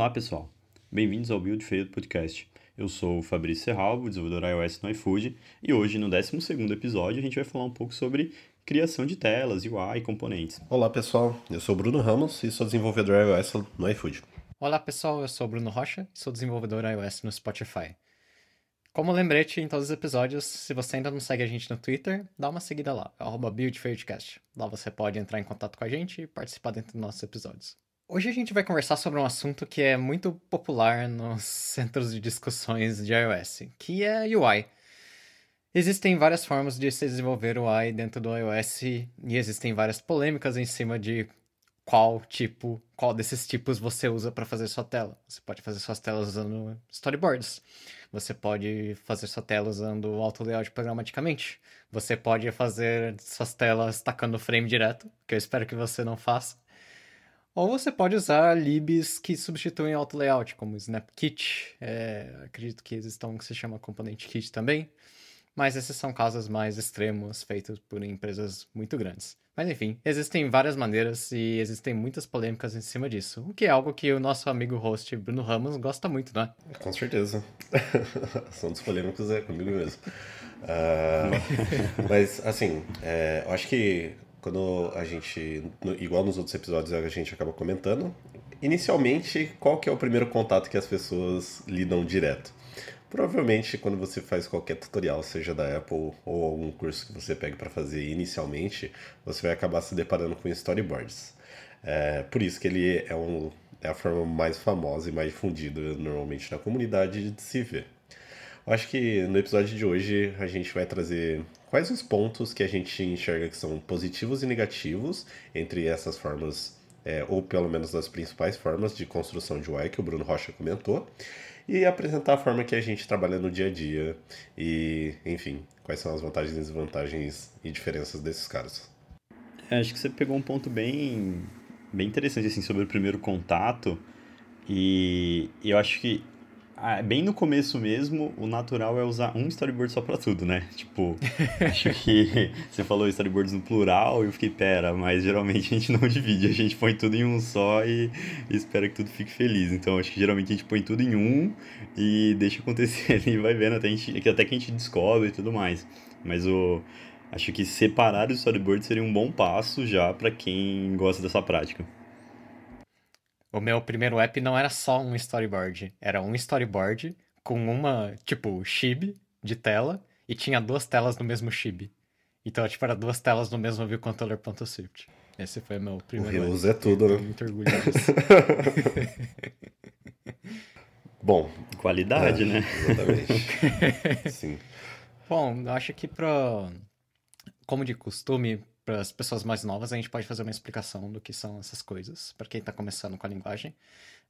Olá, pessoal. Bem-vindos ao Build Failed Podcast. Eu sou o Fabrício Serralvo, desenvolvedor iOS no iFood, e hoje, no 12º episódio, a gente vai falar um pouco sobre criação de telas, UI e componentes. Olá, pessoal. Eu sou o Bruno Ramos e sou desenvolvedor iOS no iFood. Olá, pessoal. Eu sou o Bruno Rocha e sou desenvolvedor iOS no Spotify. Como lembrete em todos os episódios, se você ainda não segue a gente no Twitter, dá uma seguida lá, BuildFairdcast. Lá você pode entrar em contato com a gente e participar dentro dos nossos episódios. Hoje a gente vai conversar sobre um assunto que é muito popular nos centros de discussões de iOS, que é UI. Existem várias formas de se desenvolver UI dentro do iOS e existem várias polêmicas em cima de qual tipo, qual desses tipos você usa para fazer sua tela. Você pode fazer suas telas usando storyboards. Você pode fazer sua tela usando auto layout programaticamente. Você pode fazer suas telas tacando frame direto, que eu espero que você não faça. Ou você pode usar libs que substituem auto layout, como SnapKit. É, acredito que existam um que se chama Component Kit também. Mas esses são casos mais extremos feitos por empresas muito grandes. Mas enfim, existem várias maneiras e existem muitas polêmicas em cima disso. O que é algo que o nosso amigo host Bruno Ramos gosta muito, né? Com certeza. São dos polêmicos é comigo mesmo. Uh, mas assim, é, eu acho que quando a gente, igual nos outros episódios, a gente acaba comentando, inicialmente, qual que é o primeiro contato que as pessoas lidam direto? Provavelmente, quando você faz qualquer tutorial, seja da Apple ou algum curso que você pegue para fazer inicialmente, você vai acabar se deparando com storyboards. É, por isso que ele é, um, é a forma mais famosa e mais difundida normalmente na comunidade de se ver. Eu acho que no episódio de hoje a gente vai trazer quais os pontos que a gente enxerga que são positivos e negativos entre essas formas, é, ou pelo menos das principais formas de construção de UI que o Bruno Rocha comentou, e apresentar a forma que a gente trabalha no dia a dia e, enfim, quais são as vantagens e desvantagens e diferenças desses caras. É, acho que você pegou um ponto bem, bem interessante assim, sobre o primeiro contato, e eu acho que bem no começo mesmo, o natural é usar um storyboard só pra tudo, né? Tipo, acho que você falou storyboards no plural e eu fiquei, pera, mas geralmente a gente não divide, a gente põe tudo em um só e, e espera que tudo fique feliz. Então acho que geralmente a gente põe tudo em um e deixa acontecer ali, vai vendo até, a gente, até que a gente descobre e tudo mais. Mas o. Acho que separar os storyboards seria um bom passo já para quem gosta dessa prática. O meu primeiro app não era só um storyboard, era um storyboard com uma, tipo, chib de tela e tinha duas telas no mesmo chib. Então, tipo, era duas telas no mesmo viewcontroller.swift. Esse foi o meu primeiro. O é tudo, né? Muito orgulho disso. Bom. Qualidade, é, né? Exatamente. Sim. Bom, eu acho que pra. Como de costume, para as pessoas mais novas, a gente pode fazer uma explicação do que são essas coisas, para quem está começando com a linguagem.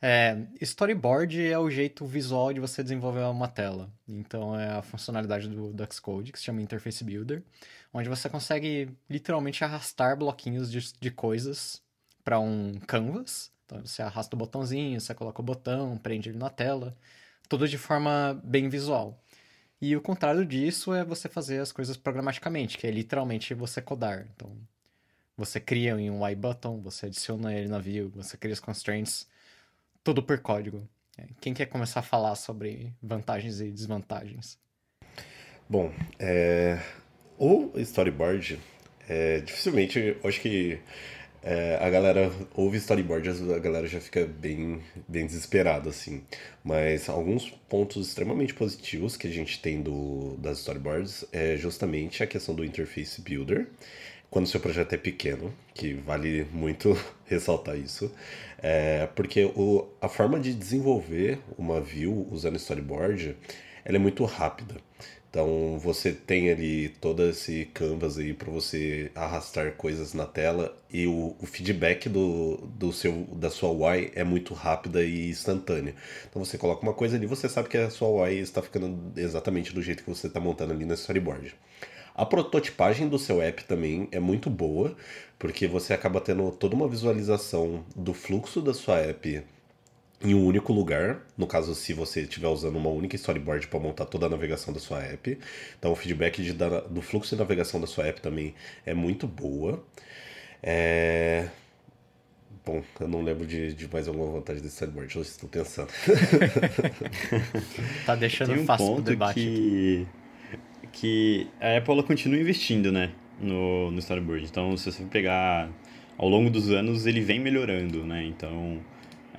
É, storyboard é o jeito visual de você desenvolver uma tela. Então, é a funcionalidade do Xcode, que se chama Interface Builder, onde você consegue literalmente arrastar bloquinhos de, de coisas para um canvas. Então, você arrasta o botãozinho, você coloca o botão, prende ele na tela, tudo de forma bem visual. E o contrário disso é você fazer as coisas programaticamente, que é literalmente você codar. Então, você cria em um Y-button, você adiciona ele na view, você cria as constraints, tudo por código. É, quem quer começar a falar sobre vantagens e desvantagens? Bom, é... o storyboard, é... dificilmente, eu acho que é, a galera ouve storyboard, a galera já fica bem, bem desesperada, assim. Mas alguns pontos extremamente positivos que a gente tem do, das storyboards é justamente a questão do interface builder, quando o seu projeto é pequeno, que vale muito ressaltar isso, é, porque o, a forma de desenvolver uma view usando storyboard ela é muito rápida. Então você tem ali todo esse canvas aí para você arrastar coisas na tela e o, o, feedback do, do seu da sua UI é muito rápida e instantânea. Então você coloca uma coisa ali, você sabe que a sua UI está ficando exatamente do jeito que você está montando ali no storyboard. A prototipagem do seu app também é muito boa, porque você acaba tendo toda uma visualização do fluxo da sua app em um único lugar, no caso se você estiver usando uma única storyboard para montar toda a navegação da sua app. Então o feedback de, da, do fluxo de navegação da sua app também é muito boa. É... bom, eu não lembro de, de mais alguma vantagem desse storyboard, eu estou pensando. tá deixando Tem um fácil pro ponto debate. que, que a Apple continua investindo, né, no, no storyboard. Então, se você pegar ao longo dos anos, ele vem melhorando, né? Então,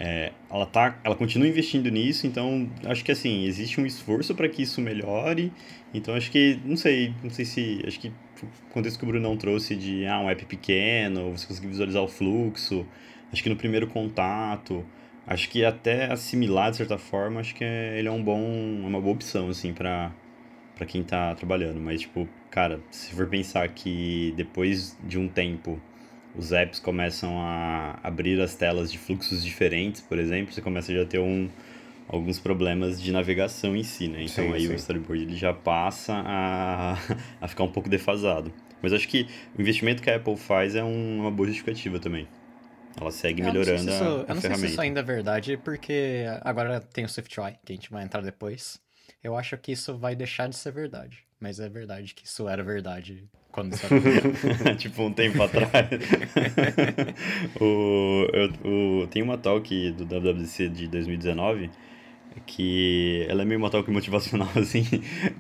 é, ela tá, ela continua investindo nisso. Então, acho que assim existe um esforço para que isso melhore. Então, acho que não sei, não sei se acho que o contexto que o Bruno não trouxe de ah, um app pequeno, você conseguir visualizar o fluxo. Acho que no primeiro contato, acho que até assimilar de certa forma, acho que é, ele é um bom, é uma boa opção assim para quem tá trabalhando, mas tipo, cara, se for pensar que depois de um tempo os apps começam a abrir as telas de fluxos diferentes, por exemplo, você começa já a ter um, alguns problemas de navegação em si, né? Então Sim, aí sim. o storyboard ele já passa a, a ficar um pouco defasado. Mas acho que o investimento que a Apple faz é um- uma boa justificativa também. Ela segue Eu sei se melhorando isso- a, a Eu não sei se isso ainda é verdade, porque agora tem o SwiftUI, que a gente vai entrar depois. Eu acho que isso vai deixar de ser verdade. Mas é verdade que isso era verdade quando era tipo, um tempo atrás. o, eu, o, tem uma talk do WWDC de 2019 que ela é meio uma talk motivacional, assim.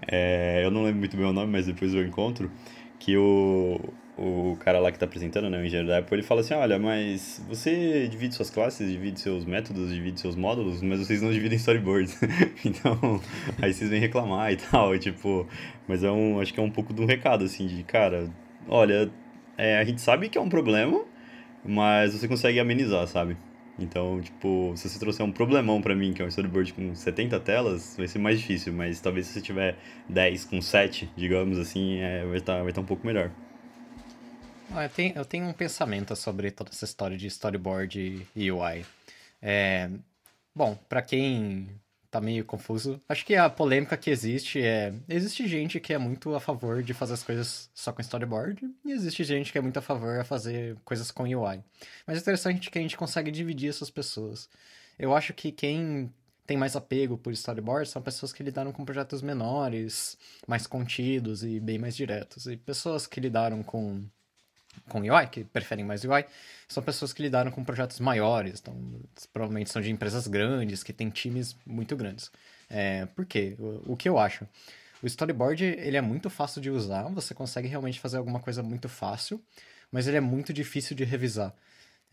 É, eu não lembro muito bem o nome, mas depois eu encontro. Que o, o cara lá que tá apresentando, né, o engenheiro da Apple, ele fala assim, olha, mas você divide suas classes, divide seus métodos, divide seus módulos, mas vocês não dividem storyboards. então, aí vocês vêm reclamar e tal, tipo... Mas é um, acho que é um pouco de um recado, assim, de, cara, olha, é, a gente sabe que é um problema, mas você consegue amenizar, sabe? Então, tipo, se você trouxer um problemão pra mim, que é um storyboard com 70 telas, vai ser mais difícil, mas talvez se você tiver 10 com 7, digamos assim, é, vai estar vai tá um pouco melhor. Eu, tenho, eu tenho um pensamento sobre toda essa história de storyboard e UI. É, bom, pra quem tá meio confuso, acho que a polêmica que existe é... Existe gente que é muito a favor de fazer as coisas só com storyboard, e existe gente que é muito a favor a fazer coisas com UI. Mas é interessante que a gente consegue dividir essas pessoas. Eu acho que quem tem mais apego por storyboard são pessoas que lidaram com projetos menores, mais contidos e bem mais diretos. E pessoas que lidaram com com UI, que preferem mais UI, são pessoas que lidaram com projetos maiores, então provavelmente são de empresas grandes, que têm times muito grandes. É, por quê? O, o que eu acho? O storyboard, ele é muito fácil de usar, você consegue realmente fazer alguma coisa muito fácil, mas ele é muito difícil de revisar.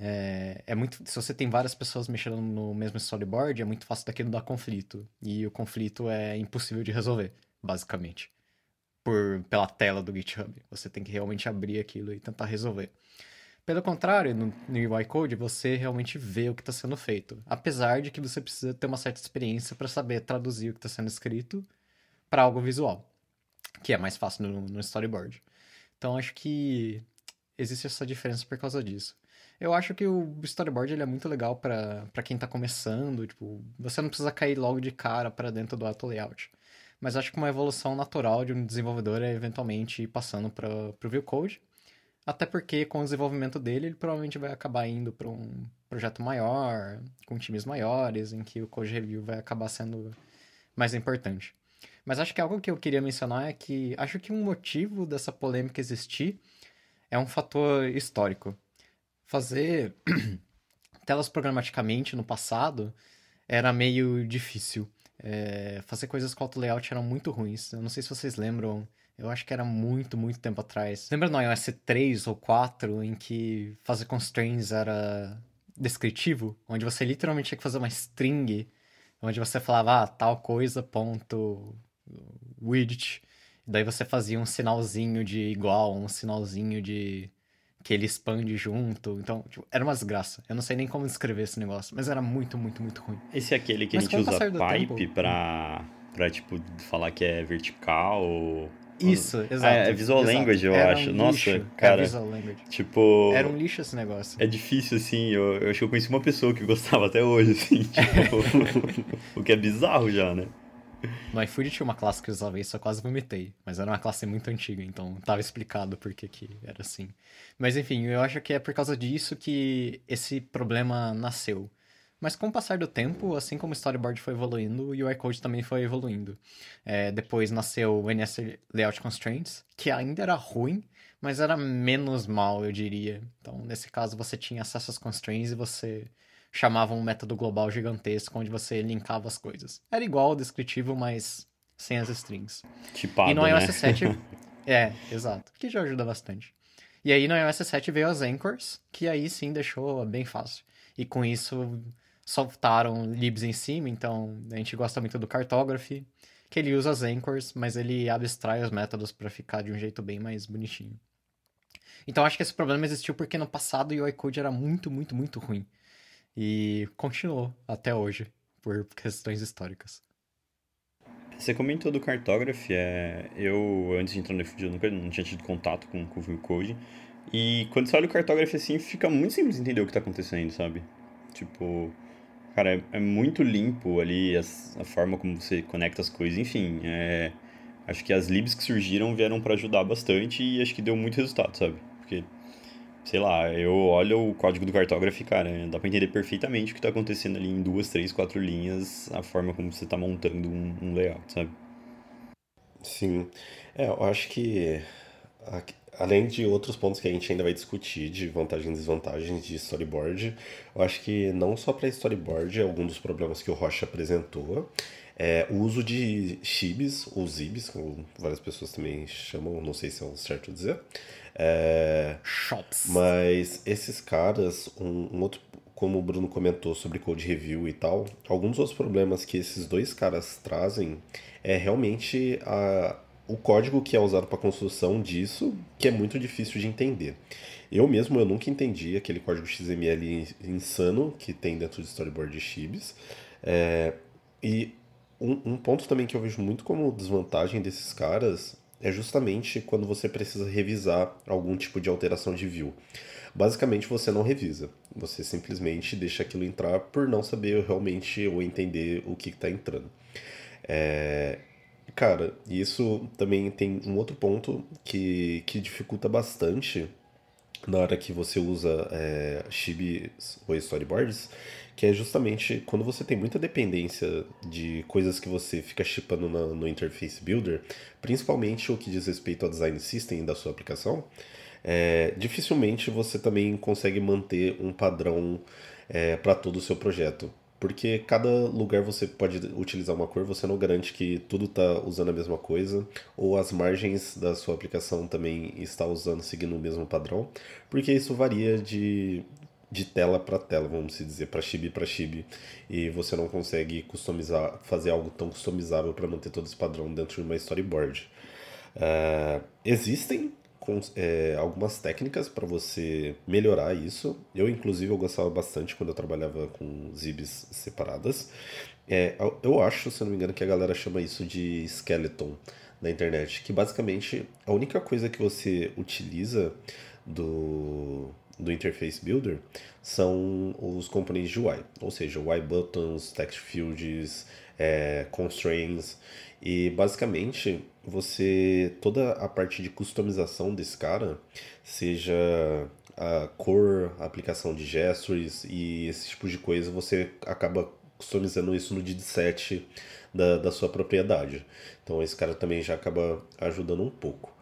É, é muito, se você tem várias pessoas mexendo no mesmo storyboard, é muito fácil daquilo dar conflito. E o conflito é impossível de resolver, basicamente por, pela tela do GitHub. Você tem que realmente abrir aquilo e tentar resolver. Pelo contrário, no, no UI Code você realmente vê o que está sendo feito. Apesar de que você precisa ter uma certa experiência para saber traduzir o que está sendo escrito para algo visual, que é mais fácil no, no storyboard. Então acho que existe essa diferença por causa disso. Eu acho que o storyboard ele é muito legal para quem está começando. Tipo, você não precisa cair logo de cara para dentro do auto layout mas acho que uma evolução natural de um desenvolvedor é eventualmente ir passando para o Vue Code, até porque com o desenvolvimento dele ele provavelmente vai acabar indo para um projeto maior, com times maiores, em que o code review vai acabar sendo mais importante. Mas acho que algo que eu queria mencionar é que acho que um motivo dessa polêmica existir é um fator histórico. Fazer telas programaticamente no passado era meio difícil. É, fazer coisas com auto layout eram muito ruins. Eu não sei se vocês lembram. Eu acho que era muito, muito tempo atrás. Lembra no iOS 3 ou 4 em que fazer constraints era descritivo? Onde você literalmente tinha que fazer uma string, onde você falava, ah, tal coisa, ponto, widget. Daí você fazia um sinalzinho de igual, um sinalzinho de que ele expande junto. Então, tipo, era uma desgraça. Eu não sei nem como descrever esse negócio, mas era muito, muito, muito ruim. Esse é aquele que Mas a gente usa pipe tempo- pra, pra, tipo, falar que é vertical ou... Isso, exato. Ah, é Visual exato. Language, eu Era acho. Um Nossa, lixo. cara. Era Visual Language. Tipo... Era um lixo esse negócio. É difícil, assim, eu, eu acho que eu conheci uma pessoa que gostava até hoje, assim, tipo, o que é bizarro já, né? No iFood tinha uma classe que usava isso, eu quase vomitei. Mas era uma classe muito antiga, então tava explicado por que que era assim. Mas enfim, eu acho que é por causa disso que esse problema nasceu. Mas com o passar do tempo, assim como o storyboard foi evoluindo, o UI Code também foi evoluindo. É, depois nasceu o NS Layout Constraints, que ainda era ruim, mas era menos mal, eu diria. Então, nesse caso, você tinha acesso às constraints e você chamava um método global gigantesco onde você linkava as coisas. Era igual ao descritivo, mas sem as strings. Tipado, e no iOS né? 7. é, exato. Que já ajuda bastante. E aí no iOS 7 veio as anchors, que aí sim deixou bem fácil. E com isso soltaram libs em cima, então a gente gosta muito do cartography, que ele usa as anchors, mas ele abstrai os métodos para ficar de um jeito bem mais bonitinho. Então acho que esse problema existiu porque no passado o UI Code era muito, muito, muito ruim. E continuou até hoje, por questões históricas. Você comentou do Cartography, é... eu antes de entrar no iFood eu nunca não tinha tido contato com, com o Vue Code. E quando você olha o Cartography assim, fica muito simples entender o que está acontecendo, sabe? Tipo, cara, é, é muito limpo ali a forma como você conecta as coisas, enfim, é... acho que as libs que surgiram vieram para ajudar bastante e acho que deu muito resultado, sabe? Porque, sei lá, eu olho o código do Cartography, cara, dá para entender perfeitamente o que está acontecendo ali em duas, três, quatro linhas, a forma como você está montando um, um layout, sabe? Sim. É, eu acho que além de outros pontos que a gente ainda vai discutir de vantagens e desvantagens de storyboard, eu acho que não só para storyboard, algum dos problemas que o Rocha apresentou, é o uso de chibis ou zibs, como várias pessoas também chamam, não sei se é o certo dizer. É, Shops. Mas esses caras, um, um outro como o Bruno comentou sobre code review e tal, alguns dos problemas que esses dois caras trazem é realmente a, o código que é usado para construção disso, que é muito difícil de entender. Eu mesmo eu nunca entendi aquele código XML insano que tem dentro de storyboard de Chibis. É, e um, um ponto também que eu vejo muito como desvantagem desses caras é justamente quando você precisa revisar algum tipo de alteração de view. Basicamente você não revisa, você simplesmente deixa aquilo entrar por não saber realmente ou entender o que está entrando. É, cara, isso também tem um outro ponto que, que dificulta bastante na hora que você usa é, chibis ou storyboards, que é justamente quando você tem muita dependência de coisas que você fica chipando no, no Interface Builder, principalmente o que diz respeito ao design system da sua aplicação, é, dificilmente você também consegue manter um padrão é, para todo o seu projeto. Porque cada lugar você pode utilizar uma cor, você não garante que tudo está usando a mesma coisa, ou as margens da sua aplicação também está usando, seguindo o mesmo padrão, porque isso varia de, de tela para tela, vamos dizer, para chibi para chibi, e você não consegue customizar, fazer algo tão customizável para manter todo esse padrão dentro de uma storyboard. Uh, existem é, algumas técnicas para você melhorar isso. Eu, inclusive, eu gostava bastante quando eu trabalhava com zibs separadas. É, eu acho, se não me engano, que a galera chama isso de skeleton na internet, que basicamente a única coisa que você utiliza do, do Interface Builder são os componentes de UI, ou seja, UI buttons, text fields, é, constraints, e basicamente você toda a parte de customização desse cara, seja a cor, a aplicação de gestures e esse tipo de coisa, você acaba customizando isso no DID7 da, da sua propriedade. Então esse cara também já acaba ajudando um pouco.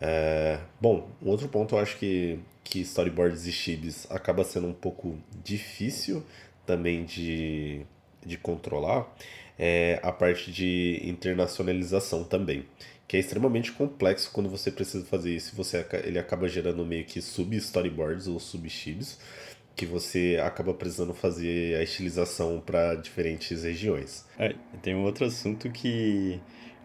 É, bom, um outro ponto eu acho que, que storyboards e chibs acaba sendo um pouco difícil também de, de controlar é a parte de internacionalização também, que é extremamente complexo quando você precisa fazer isso. Você ele acaba gerando meio que sub storyboards ou sub shibs que você acaba precisando fazer a estilização para diferentes regiões. É, tem um outro assunto que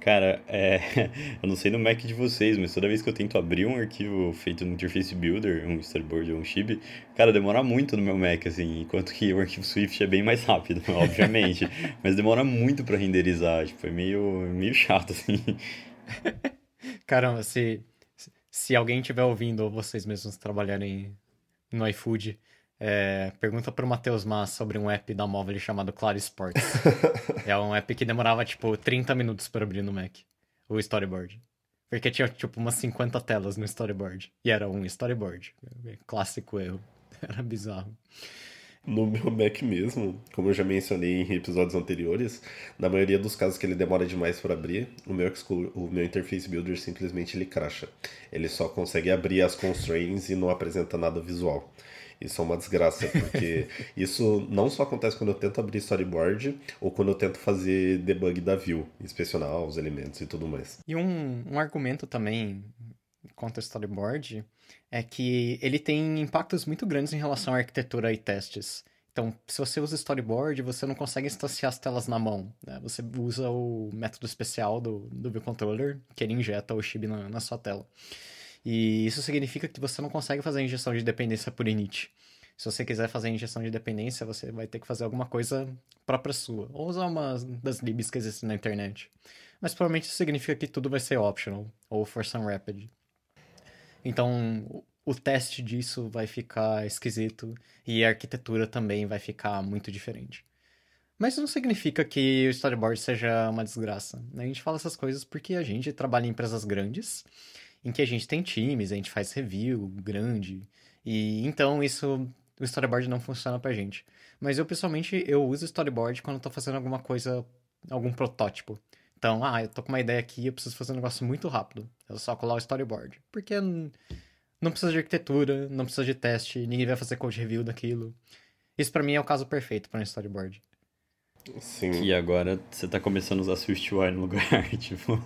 Cara, é, eu não sei no Mac de vocês, mas toda vez que eu tento abrir um arquivo feito no Interface Builder, um storyboard ou um chib, cara, demora muito no meu Mac, assim, enquanto que o arquivo Swift é bem mais rápido, obviamente, mas demora muito para renderizar, tipo, é meio, meio chato, assim. Caramba, se, se alguém estiver ouvindo ou vocês mesmos trabalharem no iFood, é, pergunta pro Matheus Mas sobre um app da móvel chamado Claro Sports. é um app que demorava, tipo, 30 minutos para abrir no Mac. O storyboard. Porque tinha, tipo, umas 50 telas no storyboard. E era um storyboard. Clássico erro. Era bizarro. No meu Mac mesmo, como eu já mencionei em episódios anteriores, na maioria dos casos que ele demora demais para abrir, o meu, o meu Interface Builder simplesmente ele cracha. Ele só consegue abrir as constraints e não apresenta nada visual. Isso é uma desgraça, porque isso não só acontece quando eu tento abrir storyboard ou quando eu tento fazer debug da view, inspecionar os elementos e tudo mais. E um, um argumento também contra o storyboard é que ele tem impactos muito grandes em relação à arquitetura e testes. Então, se você usa storyboard, você não consegue instanciar as telas na mão. Né? Você usa o método especial do, do View Controller, que ele injeta o chib na, na sua tela. E isso significa que você não consegue fazer injeção de dependência por init. Se você quiser fazer injeção de dependência, você vai ter que fazer alguma coisa própria sua. Ou usar uma das libs que existem na internet. Mas provavelmente isso significa que tudo vai ser optional, ou for some rapid. Então, o teste disso vai ficar esquisito e a arquitetura também vai ficar muito diferente. Mas isso não significa que o storyboard seja uma desgraça. A gente fala essas coisas porque a gente trabalha em empresas grandes em que a gente tem times, a gente faz review grande, e então isso, o storyboard não funciona pra gente. Mas eu, pessoalmente, eu uso storyboard quando eu tô fazendo alguma coisa, algum protótipo. Então, ah, eu tô com uma ideia aqui, eu preciso fazer um negócio muito rápido. Eu só colar o storyboard. Porque não precisa de arquitetura, não precisa de teste, ninguém vai fazer code review daquilo. Isso para mim é o caso perfeito para um storyboard. Sim. Que agora você tá começando a usar SwiftUI no lugar, tipo,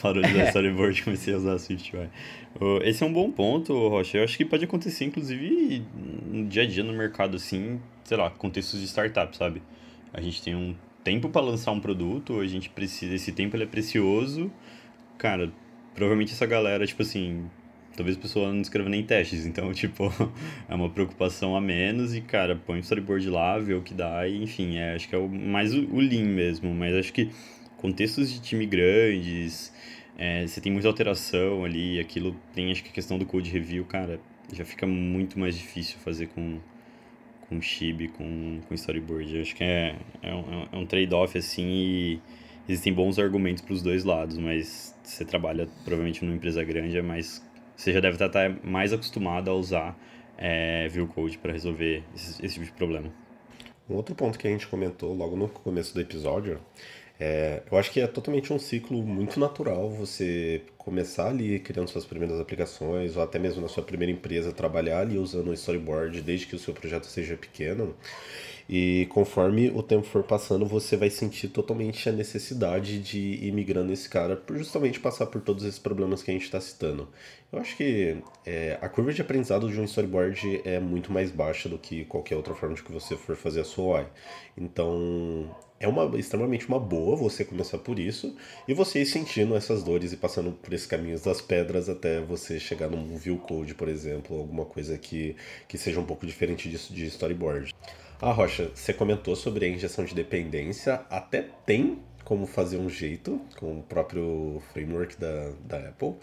parou de usar storyboard e comecei a usar SwiftUI. Esse é um bom ponto, Rocha. Eu acho que pode acontecer, inclusive, no dia a dia no mercado, assim, sei lá, contextos de startup, sabe? A gente tem um tempo para lançar um produto, a gente precisa, esse tempo ele é precioso. Cara, provavelmente essa galera, tipo assim, talvez a pessoa não escreva nem testes, então, tipo, é uma preocupação a menos e, cara, põe o storyboard lá, vê o que dá e, enfim, é, acho que é o, mais o, o lean mesmo, mas acho que contextos de time grandes, é, você tem muita alteração ali, aquilo tem, acho que a questão do code review, cara, já fica muito mais difícil fazer com com Chibi, com, com storyboard. Acho que é, é um, é um trade-off assim e existem bons argumentos para os dois lados, mas você trabalha provavelmente numa empresa grande, é mais você já deve estar mais acostumado a usar é, View Code para resolver esse, esse, tipo de problema. Um outro ponto que a gente comentou logo no começo do episódio, é, eu acho que é totalmente um ciclo muito natural você começar ali criando suas primeiras aplicações, ou até mesmo na sua primeira empresa, trabalhar ali usando o storyboard desde que o seu projeto seja pequeno. E conforme o tempo for passando, você vai sentir totalmente a necessidade de ir migrando esse cara por justamente passar por todos esses problemas que a gente está citando. Eu acho que é, a curva de aprendizado de um storyboard é muito mais baixa do que qualquer outra forma de que você for fazer a sua UI. Então, é uma, extremamente uma boa você começar por isso e você ir sentindo essas dores e passando por esses caminhos das pedras até você chegar num view code, por exemplo, alguma coisa que, que seja um pouco diferente disso de storyboard. Ah, Rocha, você comentou sobre a injeção de dependência. Até tem como fazer um jeito com o próprio framework da, da Apple.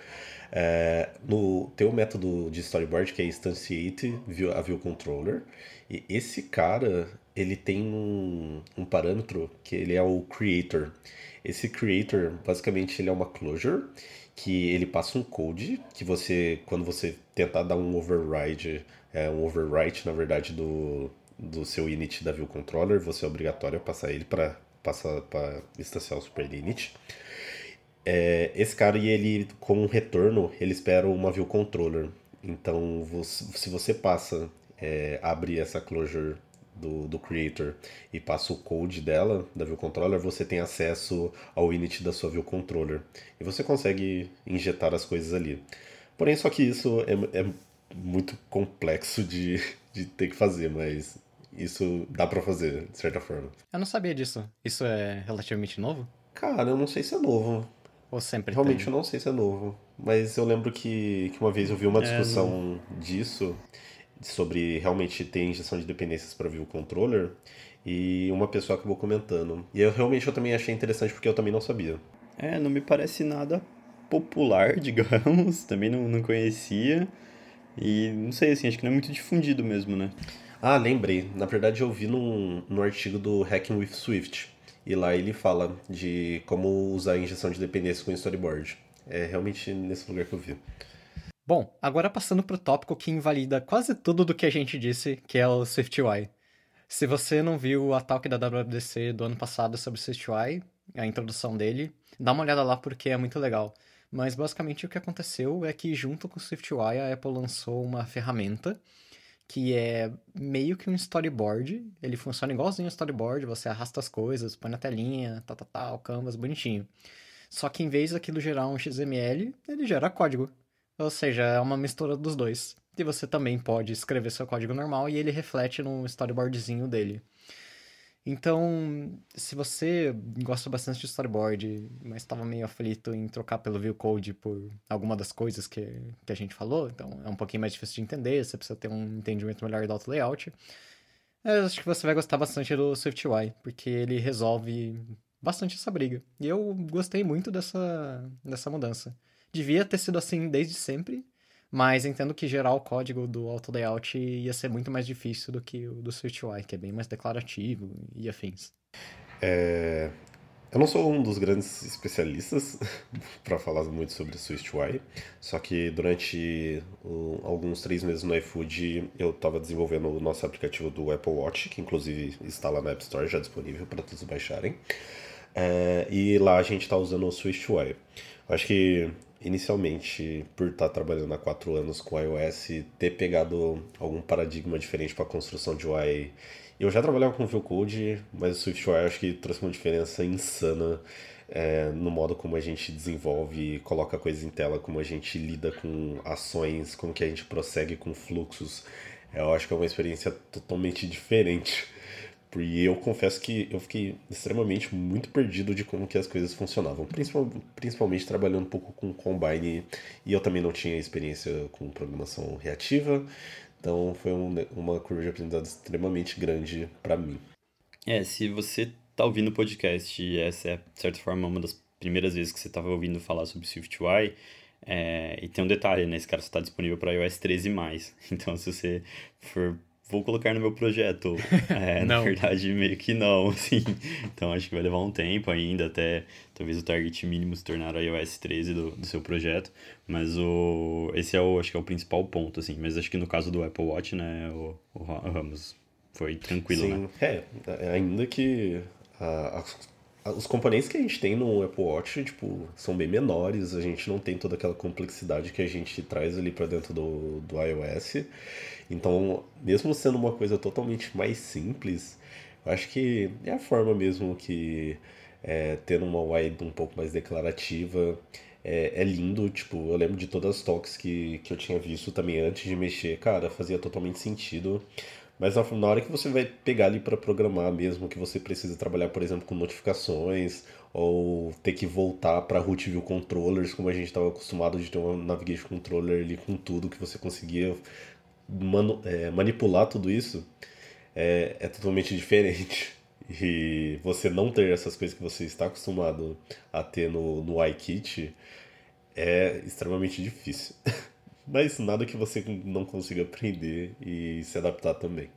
É, no teu método de storyboard que é instantiate a view controller e esse cara ele tem um, um parâmetro que ele é o creator esse creator basicamente ele é uma closure que ele passa um code que você quando você tentar dar um override é um overwrite na verdade do do seu init da view controller, você é obrigatório passar ele para passar para instanciar o super init. É, esse cara e ele como retorno ele espera uma view controller. Então você, se você passa é, abre essa closure do, do creator e passa o code dela, da view controller, você tem acesso ao init da sua view controller. E você consegue injetar as coisas ali. Porém, só que isso é, é muito complexo de, de ter que fazer, mas isso dá para fazer, de certa forma. Eu não sabia disso. Isso é relativamente novo? Cara, eu não sei se é novo. Ou sempre Realmente tem? eu não sei se é novo. Mas eu lembro que, que uma vez eu vi uma é, discussão é, disso, sobre realmente ter injeção de dependências para view controller, e uma pessoa acabou comentando. E eu realmente eu também achei interessante porque eu também não sabia. É, não me parece nada popular, digamos, também não, não conhecia. E não sei, assim, acho que não é muito difundido mesmo, né? Ah, lembrei. Na verdade, eu vi num, num artigo do Hacking with Swift. E lá ele fala de como usar a injeção de dependência com storyboard. É realmente nesse lugar que eu vi. Bom, agora passando para o tópico que invalida quase tudo do que a gente disse, que é o SwiftUI. Se você não viu o talk da WWDC do ano passado sobre o SwiftUI, a introdução dele, dá uma olhada lá porque é muito legal. Mas basicamente o que aconteceu é que junto com o SwiftUI a Apple lançou uma ferramenta que é meio que um storyboard. Ele funciona igualzinho um storyboard, você arrasta as coisas, põe na telinha, tal, tal, tal, canvas, bonitinho. Só que em vez daquilo gerar um XML, ele gera código. Ou seja, é uma mistura dos dois. E você também pode escrever seu código normal e ele reflete no storyboardzinho dele. Então, se você gosta bastante de storyboard, mas estava meio aflito em trocar pelo view code por alguma das coisas que, que a gente falou, então é um pouquinho mais difícil de entender, você precisa ter um entendimento melhor do auto layout. Eu acho que você vai gostar bastante do SwiftUI, porque ele resolve bastante essa briga. E eu gostei muito dessa, dessa mudança. Devia ter sido assim desde sempre, mas entendo que gerar o código do auto layout ia ser muito mais difícil do que o do SwiftUI, que é bem mais declarativo e afins. É... Eu não sou um dos grandes especialistas para falar muito sobre SwiftUI, só que durante um, alguns três meses no iFood eu estava desenvolvendo o nosso aplicativo do Apple Watch, que inclusive está lá na App Store, já disponível para todos baixarem. É... E lá a gente está usando o SwiftUI. Acho que inicialmente, por estar trabalhando há quatro anos com iOS, ter pegado algum paradigma diferente para a construção de UI. Eu já trabalhava com Vue Code, mas o SwiftUI acho que trouxe uma diferença insana é, no modo como a gente desenvolve, coloca coisas em tela, como a gente lida com ações, como que a gente prossegue com fluxos. Eu acho que é uma experiência totalmente diferente e eu confesso que eu fiquei extremamente muito perdido de como que as coisas funcionavam, principalmente trabalhando um pouco com Combine e eu também não tinha experiência com programação reativa, então foi um, uma curva de aprendizado extremamente grande para mim. É, se você tá ouvindo o podcast e essa é, de certa forma, uma das primeiras vezes que você estava ouvindo falar sobre SwiftUI, é, e tem um detalhe, né? Esse cara só está disponível para iOS 13+. Então, se você for vou colocar no meu projeto. É, na verdade, meio que não, assim. Então acho que vai levar um tempo ainda até talvez o target mínimo se tornar o iOS 13 do, do seu projeto. Mas o, esse é o, acho que é o principal ponto, assim. Mas acho que no caso do Apple Watch, né, o, o Ramos foi tranquilo, Sim, né? É, ainda que a, a, os componentes que a gente tem no Apple Watch, tipo, são bem menores, a gente não tem toda aquela complexidade que a gente traz ali para dentro do, do iOS. Então, mesmo sendo uma coisa totalmente mais simples, eu acho que é a forma mesmo que é, tendo uma web um pouco mais declarativa é, é, lindo. Tipo, eu lembro de todas as talks que, que eu tinha visto também antes de mexer, cara, fazia totalmente sentido. Mas na, hora que você vai pegar ali para programar mesmo, que você precisa trabalhar, por exemplo, com notificações, ou ter que voltar para root view controllers, como a gente estava acostumado de ter um navigation controller ali com tudo que você conseguia manu, é, manipular tudo isso é, é totalmente diferente. E você não ter essas coisas que você está acostumado a ter no, no iKit é extremamente difícil. Mas nada que você não consiga aprender e se adaptar também.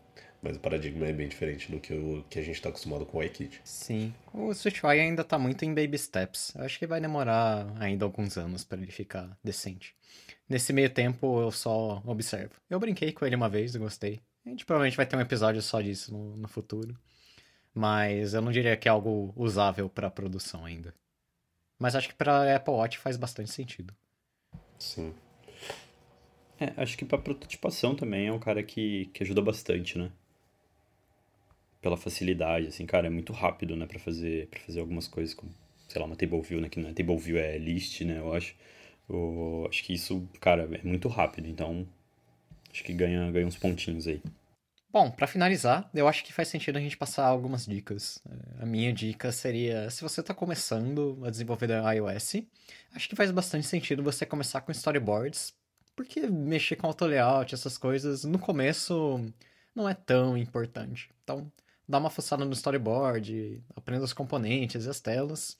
Mas o paradigma é bem diferente do que, o, que a gente está acostumado com o iKit. Sim. O SwiftUI ainda está muito em baby steps. Eu acho que vai demorar ainda alguns anos para ele ficar decente. Nesse meio tempo, eu só observo. Eu brinquei com ele uma vez, eu gostei. A gente provavelmente vai ter um episódio só disso no, no futuro. Mas eu não diria que é algo usável para produção ainda. Mas acho que para Apple Watch faz bastante sentido. Sim. É, acho que para prototipação também é um cara que, que ajuda bastante, né? Pela facilidade, assim, cara, é muito rápido, né, para fazer para fazer algumas coisas como, sei lá, uma table view, né, que não é table view é list, né, eu acho. Eu acho que isso, cara, é muito rápido, então acho que ganha, ganha uns pontinhos aí. Bom, para finalizar, eu acho que faz sentido a gente passar algumas dicas. A minha dica seria, se você está começando a desenvolver iOS, acho que faz bastante sentido você começar com storyboards, porque mexer com auto layout, essas coisas, no começo não é tão importante. Então, dá uma fuçada no storyboard, aprenda os componentes e as telas,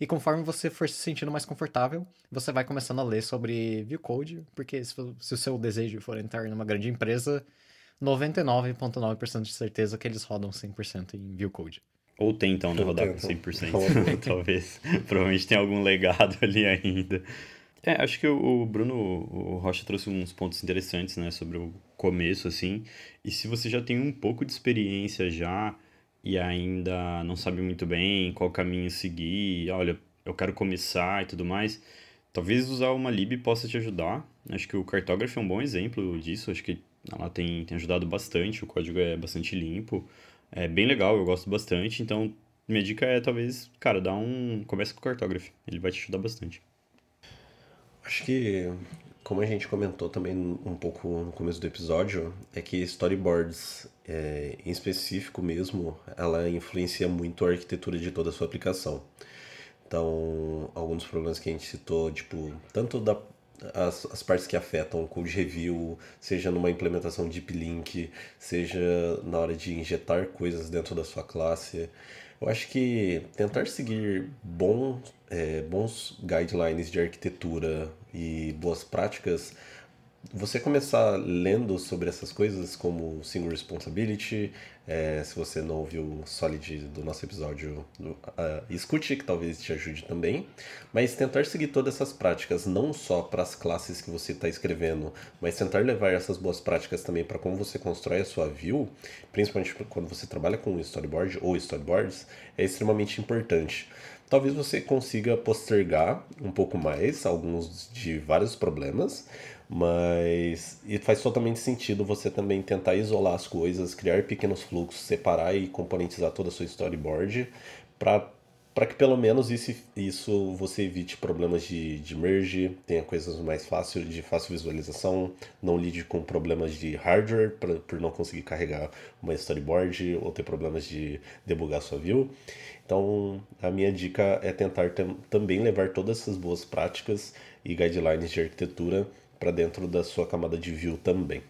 e conforme você for se sentindo mais confortável, você vai começando a ler sobre Vue Code, porque se, se o seu desejo for entrar numa grande empresa, 99,9% de certeza que eles rodam 100% em Vue Code. Ou tentam né, rodar com 100%, talvez. Provavelmente tem algum legado ali ainda. É, acho que o Bruno o Rocha trouxe uns pontos interessantes, né, sobre o começo, assim. E se você já tem um pouco de experiência já e ainda não sabe muito bem qual caminho seguir, olha, eu quero começar e tudo mais, talvez usar uma lib possa te ajudar. Acho que o Cartography é um bom exemplo disso, acho que ela tem, tem ajudado bastante, o código é bastante limpo, é bem legal, eu gosto bastante, então minha dica é talvez, cara, dá um. Começa com o Cartography, ele vai te ajudar bastante. Acho que, como a gente comentou também um pouco no começo do episódio, é que storyboards, é, em específico mesmo, ela influencia muito a arquitetura de toda a sua aplicação. Então, alguns problemas que a gente citou, tipo, tanto da, as, as partes que afetam o code review, seja numa implementação de deep link, seja na hora de injetar coisas dentro da sua classe. Eu acho que tentar seguir bom, é, bons guidelines de arquitetura e boas práticas você começar lendo sobre essas coisas como single responsibility, é, se você não ouviu o Solid do nosso episódio, uh, escute que talvez te ajude também. Mas tentar seguir todas essas práticas, não só para as classes que você está escrevendo, mas tentar levar essas boas práticas também para como você constrói a sua view, principalmente quando você trabalha com storyboard ou storyboards, é extremamente importante. Talvez você consiga postergar um pouco mais alguns de vários problemas, mas e faz totalmente sentido você também tentar isolar as coisas, criar pequenos fluxos, separar e componentizar toda a sua storyboard para para que pelo menos isso, isso você evite problemas de, de merge, tenha coisas mais fáceis, de fácil visualização, não lide com problemas de hardware pra, por não conseguir carregar uma storyboard ou ter problemas de debugar sua view. Então, a minha dica é tentar também levar todas essas boas práticas e guidelines de arquitetura para dentro da sua camada de view também.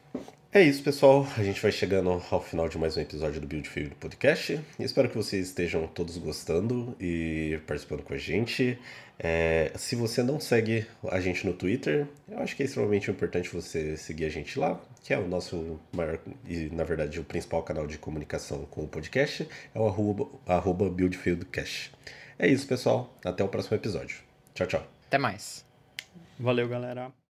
É isso, pessoal. A gente vai chegando ao final de mais um episódio do Build Field Podcast. Espero que vocês estejam todos gostando e participando com a gente. É, se você não segue a gente no Twitter, eu acho que é extremamente importante você seguir a gente lá, que é o nosso maior e, na verdade, o principal canal de comunicação com o podcast, é o arroba, arroba BuildFieldCast. É isso, pessoal. Até o próximo episódio. Tchau, tchau. Até mais. Valeu, galera.